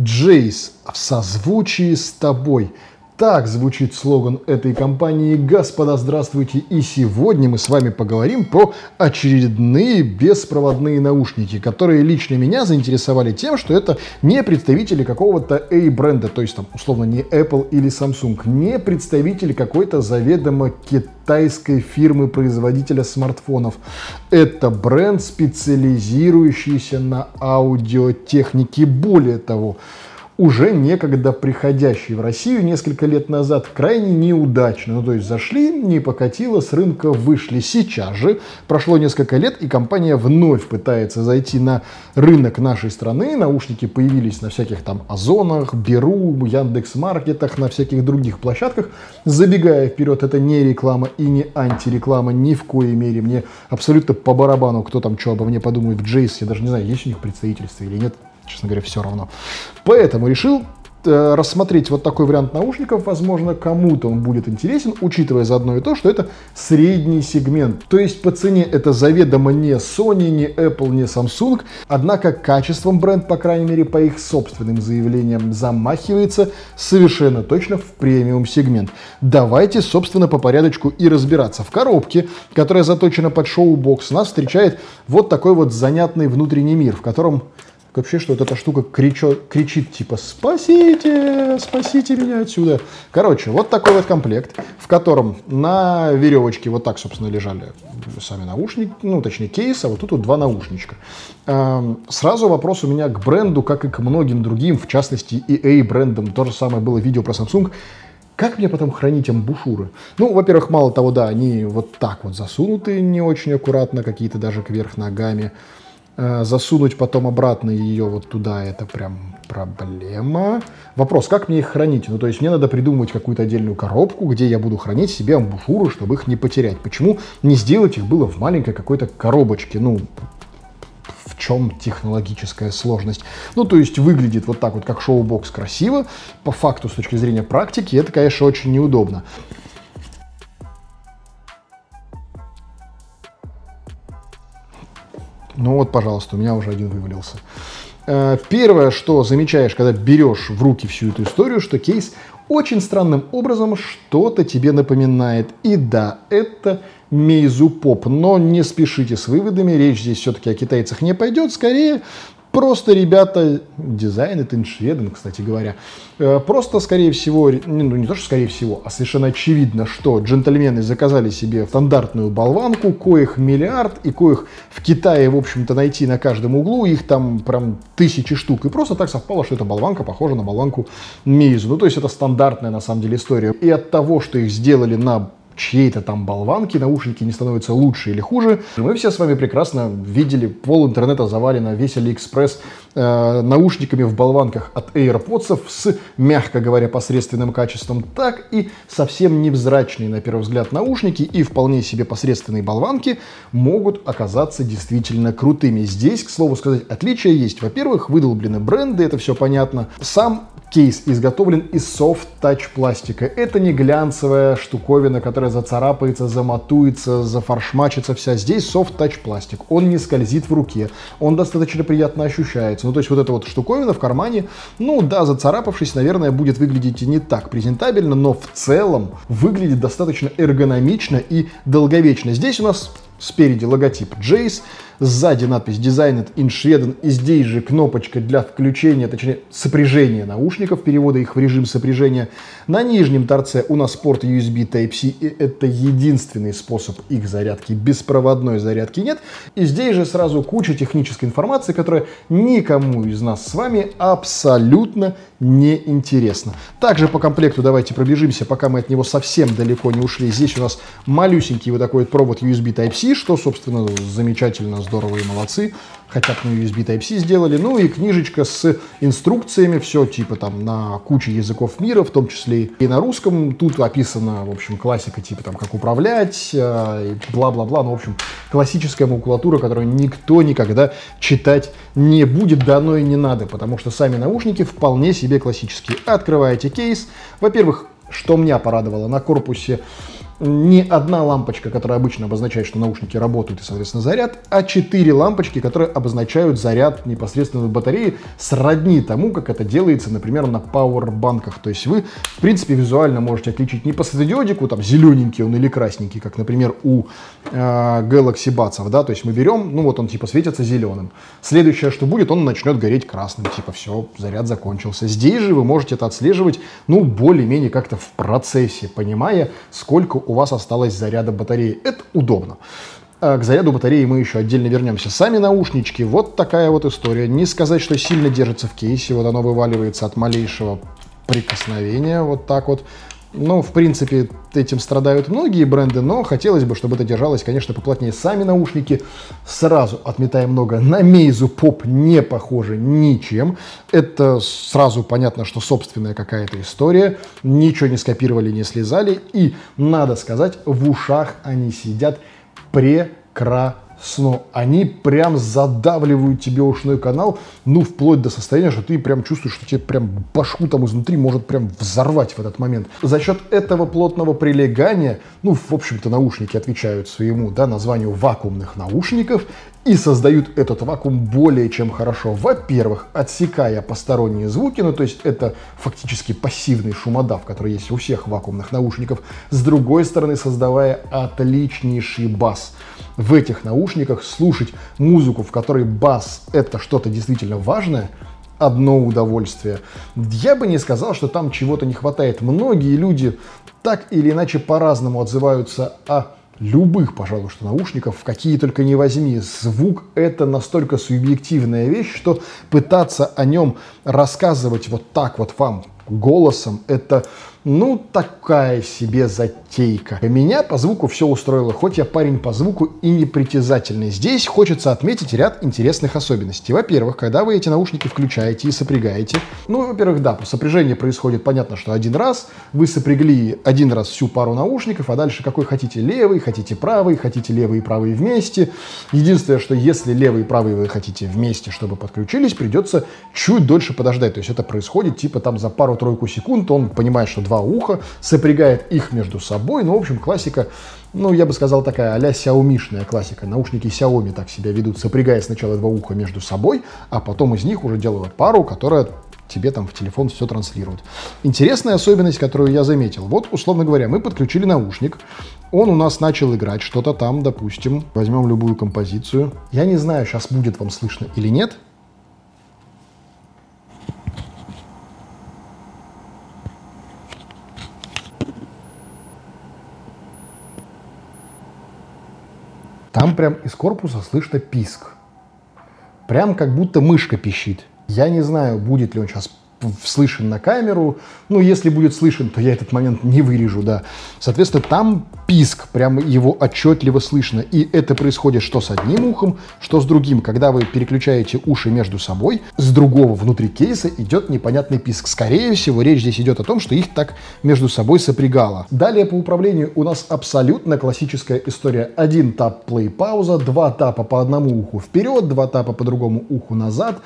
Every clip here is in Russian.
Джейс в созвучии с тобой. Так звучит слоган этой компании. Господа, здравствуйте! И сегодня мы с вами поговорим про очередные беспроводные наушники, которые лично меня заинтересовали тем, что это не представители какого-то A-бренда, то есть там условно не Apple или Samsung, не представители какой-то заведомо китайской фирмы-производителя смартфонов. Это бренд, специализирующийся на аудиотехнике. Более того, уже некогда приходящий в Россию несколько лет назад крайне неудачно. Ну, то есть зашли, не покатило, с рынка вышли. Сейчас же прошло несколько лет, и компания вновь пытается зайти на рынок нашей страны. Наушники появились на всяких там Озонах, Беру, Яндекс.Маркетах, на всяких других площадках. Забегая вперед, это не реклама и не антиреклама ни в коей мере. Мне абсолютно по барабану, кто там что обо мне подумает в Джейс. Я даже не знаю, есть у них представительство или нет честно говоря, все равно. Поэтому решил э, рассмотреть вот такой вариант наушников, возможно, кому-то он будет интересен, учитывая заодно и то, что это средний сегмент. То есть по цене это заведомо не Sony, не Apple, не Samsung, однако качеством бренд, по крайней мере, по их собственным заявлениям, замахивается совершенно точно в премиум сегмент. Давайте, собственно, по порядочку и разбираться. В коробке, которая заточена под шоу-бокс, нас встречает вот такой вот занятный внутренний мир, в котором вообще, что вот эта штука кричо, кричит типа «Спасите! Спасите меня отсюда!» Короче, вот такой вот комплект, в котором на веревочке вот так, собственно, лежали сами наушники, ну, точнее, кейс, а вот тут вот два наушничка. Эм, сразу вопрос у меня к бренду, как и к многим другим, в частности, и A-брендам. То же самое было видео про Samsung. Как мне потом хранить амбушюры? Ну, во-первых, мало того, да, они вот так вот засунуты не очень аккуратно, какие-то даже кверх ногами. Э, засунуть потом обратно ее вот туда, это прям проблема. Вопрос, как мне их хранить? Ну, то есть мне надо придумать какую-то отдельную коробку, где я буду хранить себе амбушюры, чтобы их не потерять. Почему не сделать их было в маленькой какой-то коробочке? Ну, в чем технологическая сложность. Ну, то есть выглядит вот так вот, как шоу-бокс красиво. По факту, с точки зрения практики, это, конечно, очень неудобно. Ну вот, пожалуйста, у меня уже один вывалился. Э, первое, что замечаешь, когда берешь в руки всю эту историю, что кейс очень странным образом что-то тебе напоминает. И да, это Мейзу Поп, но не спешите с выводами, речь здесь все-таки о китайцах не пойдет, скорее Просто ребята, designed in Sweden, кстати говоря, э, просто, скорее всего, ну не то, что скорее всего, а совершенно очевидно, что джентльмены заказали себе стандартную болванку, коих миллиард, и коих в Китае, в общем-то, найти на каждом углу, их там прям тысячи штук. И просто так совпало, что эта болванка похожа на болванку Meizu. Ну, то есть это стандартная, на самом деле, история. И от того, что их сделали на чьей-то там болванки, наушники не становятся лучше или хуже. Мы все с вами прекрасно видели, пол интернета завалено, весь Алиэкспресс э, наушниками в болванках от AirPods с, мягко говоря, посредственным качеством, так и совсем невзрачные, на первый взгляд, наушники и вполне себе посредственные болванки могут оказаться действительно крутыми. Здесь, к слову сказать, отличия есть. Во-первых, выдолблены бренды, это все понятно. Сам кейс изготовлен из soft-touch пластика. Это не глянцевая штуковина, которая зацарапается, заматуется, зафаршмачится вся. Здесь soft-touch пластик. Он не скользит в руке. Он достаточно приятно ощущается. Ну, то есть вот эта вот штуковина в кармане, ну да, зацарапавшись, наверное, будет выглядеть не так презентабельно, но в целом выглядит достаточно эргономично и долговечно. Здесь у нас Спереди логотип Jace, сзади надпись Designed in Sweden, и здесь же кнопочка для включения, точнее сопряжения наушников, перевода их в режим сопряжения. На нижнем торце у нас порт USB Type-C, и это единственный способ их зарядки, беспроводной зарядки нет. И здесь же сразу куча технической информации, которая никому из нас с вами абсолютно не интересна. Также по комплекту давайте пробежимся, пока мы от него совсем далеко не ушли. Здесь у нас малюсенький вот такой вот провод USB Type-C, что, собственно, замечательно, здорово и молодцы. Хотя бы USB Type-C сделали. Ну и книжечка с инструкциями, все типа там на куче языков мира, в том числе и на русском. Тут описана, в общем, классика типа там как управлять, э, бла-бла-бла. Ну, в общем, классическая макулатура, которую никто никогда читать не будет, да оно и не надо, потому что сами наушники вполне себе классические. Открываете кейс. Во-первых, что меня порадовало, на корпусе не одна лампочка, которая обычно обозначает, что наушники работают и, соответственно, заряд, а четыре лампочки, которые обозначают заряд непосредственно батареи, сродни тому, как это делается, например, на пауэрбанках. То есть вы, в принципе, визуально можете отличить не по светодиодику, там, зелененький он или красненький, как, например, у э, Galaxy Buds, да, то есть мы берем, ну вот он типа светится зеленым. Следующее, что будет, он начнет гореть красным, типа все, заряд закончился. Здесь же вы можете это отслеживать, ну, более-менее как-то в процессе, понимая, сколько у вас осталось заряда батареи. Это удобно. А к заряду батареи мы еще отдельно вернемся. Сами наушнички, вот такая вот история. Не сказать, что сильно держится в кейсе, вот оно вываливается от малейшего прикосновения, вот так вот. Ну, в принципе, этим страдают многие бренды, но хотелось бы, чтобы это держалось, конечно, поплотнее. Сами наушники сразу отметаем много. На Meizu Pop не похожи ничем. Это сразу понятно, что собственная какая-то история. Ничего не скопировали, не слезали. И, надо сказать, в ушах они сидят прекрасно сно. Они прям задавливают тебе ушной канал, ну, вплоть до состояния, что ты прям чувствуешь, что тебе прям башку там изнутри может прям взорвать в этот момент. За счет этого плотного прилегания, ну, в общем-то, наушники отвечают своему, да, названию вакуумных наушников, и создают этот вакуум более чем хорошо. Во-первых, отсекая посторонние звуки, ну то есть это фактически пассивный шумодав, который есть у всех вакуумных наушников. С другой стороны, создавая отличнейший бас. В этих наушниках слушать музыку, в которой бас это что-то действительно важное, одно удовольствие. Я бы не сказал, что там чего-то не хватает. Многие люди так или иначе по-разному отзываются о любых, пожалуй, что наушников, какие только не возьми. Звук — это настолько субъективная вещь, что пытаться о нем рассказывать вот так вот вам голосом, это ну, такая себе затейка. Меня по звуку все устроило, хоть я парень по звуку и непритязательный. Здесь хочется отметить ряд интересных особенностей. Во-первых, когда вы эти наушники включаете и сопрягаете, ну, во-первых, да, сопряжение происходит, понятно, что один раз, вы сопрягли один раз всю пару наушников, а дальше какой хотите левый, хотите правый, хотите левый и правый вместе. Единственное, что если левый и правый вы хотите вместе, чтобы подключились, придется чуть дольше подождать. То есть это происходит типа там за пару-тройку секунд, он понимает, что два два уха, сопрягает их между собой. Ну, в общем, классика, ну, я бы сказал, такая а-ля Xiaomi-шная классика. Наушники Xiaomi так себя ведут, сопрягая сначала два уха между собой, а потом из них уже делают пару, которая тебе там в телефон все транслирует. Интересная особенность, которую я заметил. Вот, условно говоря, мы подключили наушник, он у нас начал играть что-то там, допустим, возьмем любую композицию. Я не знаю, сейчас будет вам слышно или нет, Там прям из корпуса слышно писк. Прям как будто мышка пищит. Я не знаю, будет ли он сейчас слышен на камеру. Ну, если будет слышен, то я этот момент не вырежу, да. Соответственно, там писк, прям его отчетливо слышно. И это происходит что с одним ухом, что с другим. Когда вы переключаете уши между собой, с другого внутри кейса идет непонятный писк. Скорее всего, речь здесь идет о том, что их так между собой сопрягало. Далее по управлению у нас абсолютно классическая история. Один тап, плей, пауза, два тапа по одному уху вперед, два тапа по другому уху назад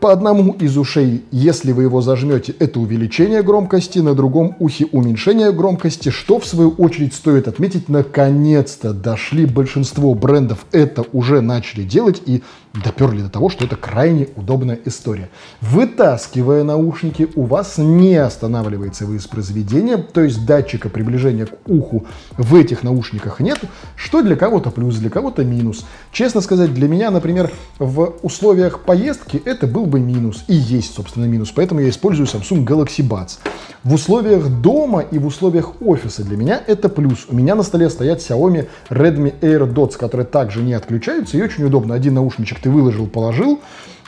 по одному из ушей, если вы его зажмете, это увеличение громкости, на другом ухе уменьшение громкости, что в свою очередь стоит отметить, наконец-то дошли большинство брендов, это уже начали делать и доперли до того, что это крайне удобная история. Вытаскивая наушники, у вас не останавливается воспроизведение, то есть датчика приближения к уху в этих наушниках нет, что для кого-то плюс, для кого-то минус. Честно сказать, для меня, например, в условиях поездки это был бы минус. И есть, собственно, минус. Поэтому я использую Samsung Galaxy Buds. В условиях дома и в условиях офиса для меня это плюс. У меня на столе стоят Xiaomi Redmi Air Dots, которые также не отключаются. И очень удобно. Один наушничек ты выложил, положил,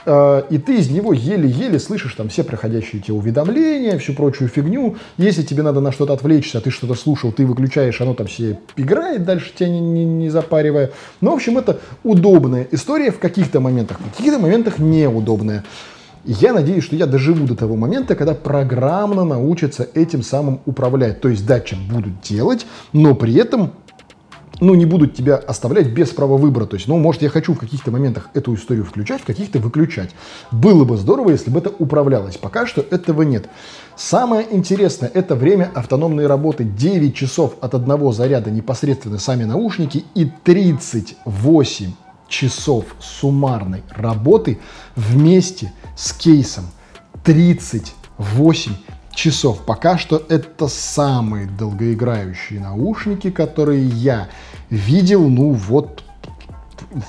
и ты из него еле-еле слышишь там все проходящие эти уведомления, всю прочую фигню. Если тебе надо на что-то отвлечься, а ты что-то слушал, ты выключаешь, оно там все играет дальше тебя не, не, не запаривая. Ну, в общем, это удобная история в каких-то моментах, в каких-то моментах неудобная. Я надеюсь, что я доживу до того момента, когда программно научится этим самым управлять. То есть датчик будут делать, но при этом ну, не будут тебя оставлять без права выбора. То есть, ну, может, я хочу в каких-то моментах эту историю включать, в каких-то выключать. Было бы здорово, если бы это управлялось. Пока что этого нет. Самое интересное – это время автономной работы. 9 часов от одного заряда непосредственно сами наушники и 38 часов суммарной работы вместе с кейсом. 38 часов. Пока что это самые долгоиграющие наушники, которые я видел, ну вот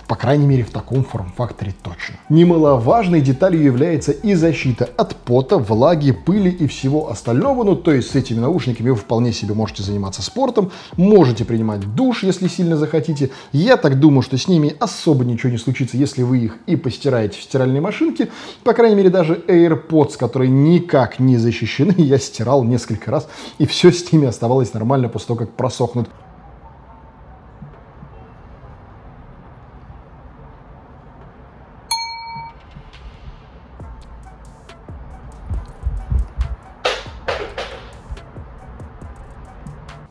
по крайней мере, в таком форм-факторе точно. Немаловажной деталью является и защита от пота, влаги, пыли и всего остального. Ну, то есть с этими наушниками вы вполне себе можете заниматься спортом, можете принимать душ, если сильно захотите. Я так думаю, что с ними особо ничего не случится, если вы их и постираете в стиральной машинке. По крайней мере, даже AirPods, которые никак не защищены, я стирал несколько раз, и все с ними оставалось нормально после того, как просохнут.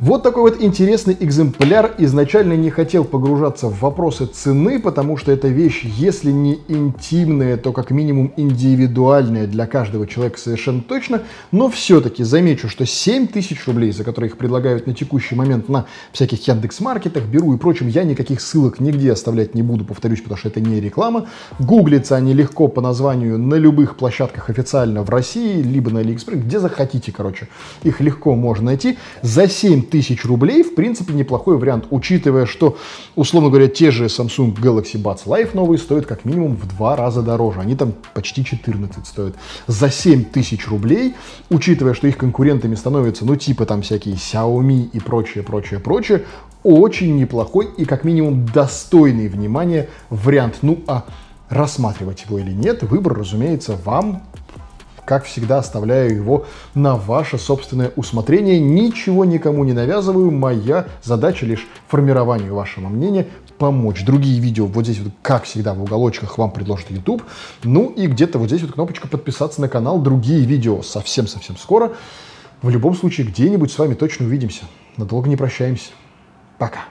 Вот такой вот интересный экземпляр. Изначально не хотел погружаться в вопросы цены, потому что эта вещь, если не интимная, то как минимум индивидуальная для каждого человека совершенно точно. Но все-таки замечу, что 7 тысяч рублей, за которые их предлагают на текущий момент на всяких Яндекс.Маркетах, Беру и прочим, я никаких ссылок нигде оставлять не буду, повторюсь, потому что это не реклама. Гуглится они легко по названию на любых площадках официально в России, либо на Алиэкспресс, где захотите, короче. Их легко можно найти. За 7 тысяч рублей, в принципе, неплохой вариант, учитывая, что, условно говоря, те же Samsung Galaxy Buds Live новые стоят как минимум в два раза дороже. Они там почти 14 стоят. За 7 тысяч рублей, учитывая, что их конкурентами становятся, ну, типа там всякие Xiaomi и прочее, прочее, прочее, очень неплохой и как минимум достойный внимания вариант. Ну, а рассматривать его или нет, выбор, разумеется, вам как всегда, оставляю его на ваше собственное усмотрение. Ничего никому не навязываю. Моя задача лишь формированию вашего мнения, помочь. Другие видео вот здесь вот, как всегда, в уголочках вам предложит YouTube. Ну и где-то вот здесь вот кнопочка подписаться на канал. Другие видео совсем-совсем скоро. В любом случае, где-нибудь с вами точно увидимся. Надолго не прощаемся. Пока.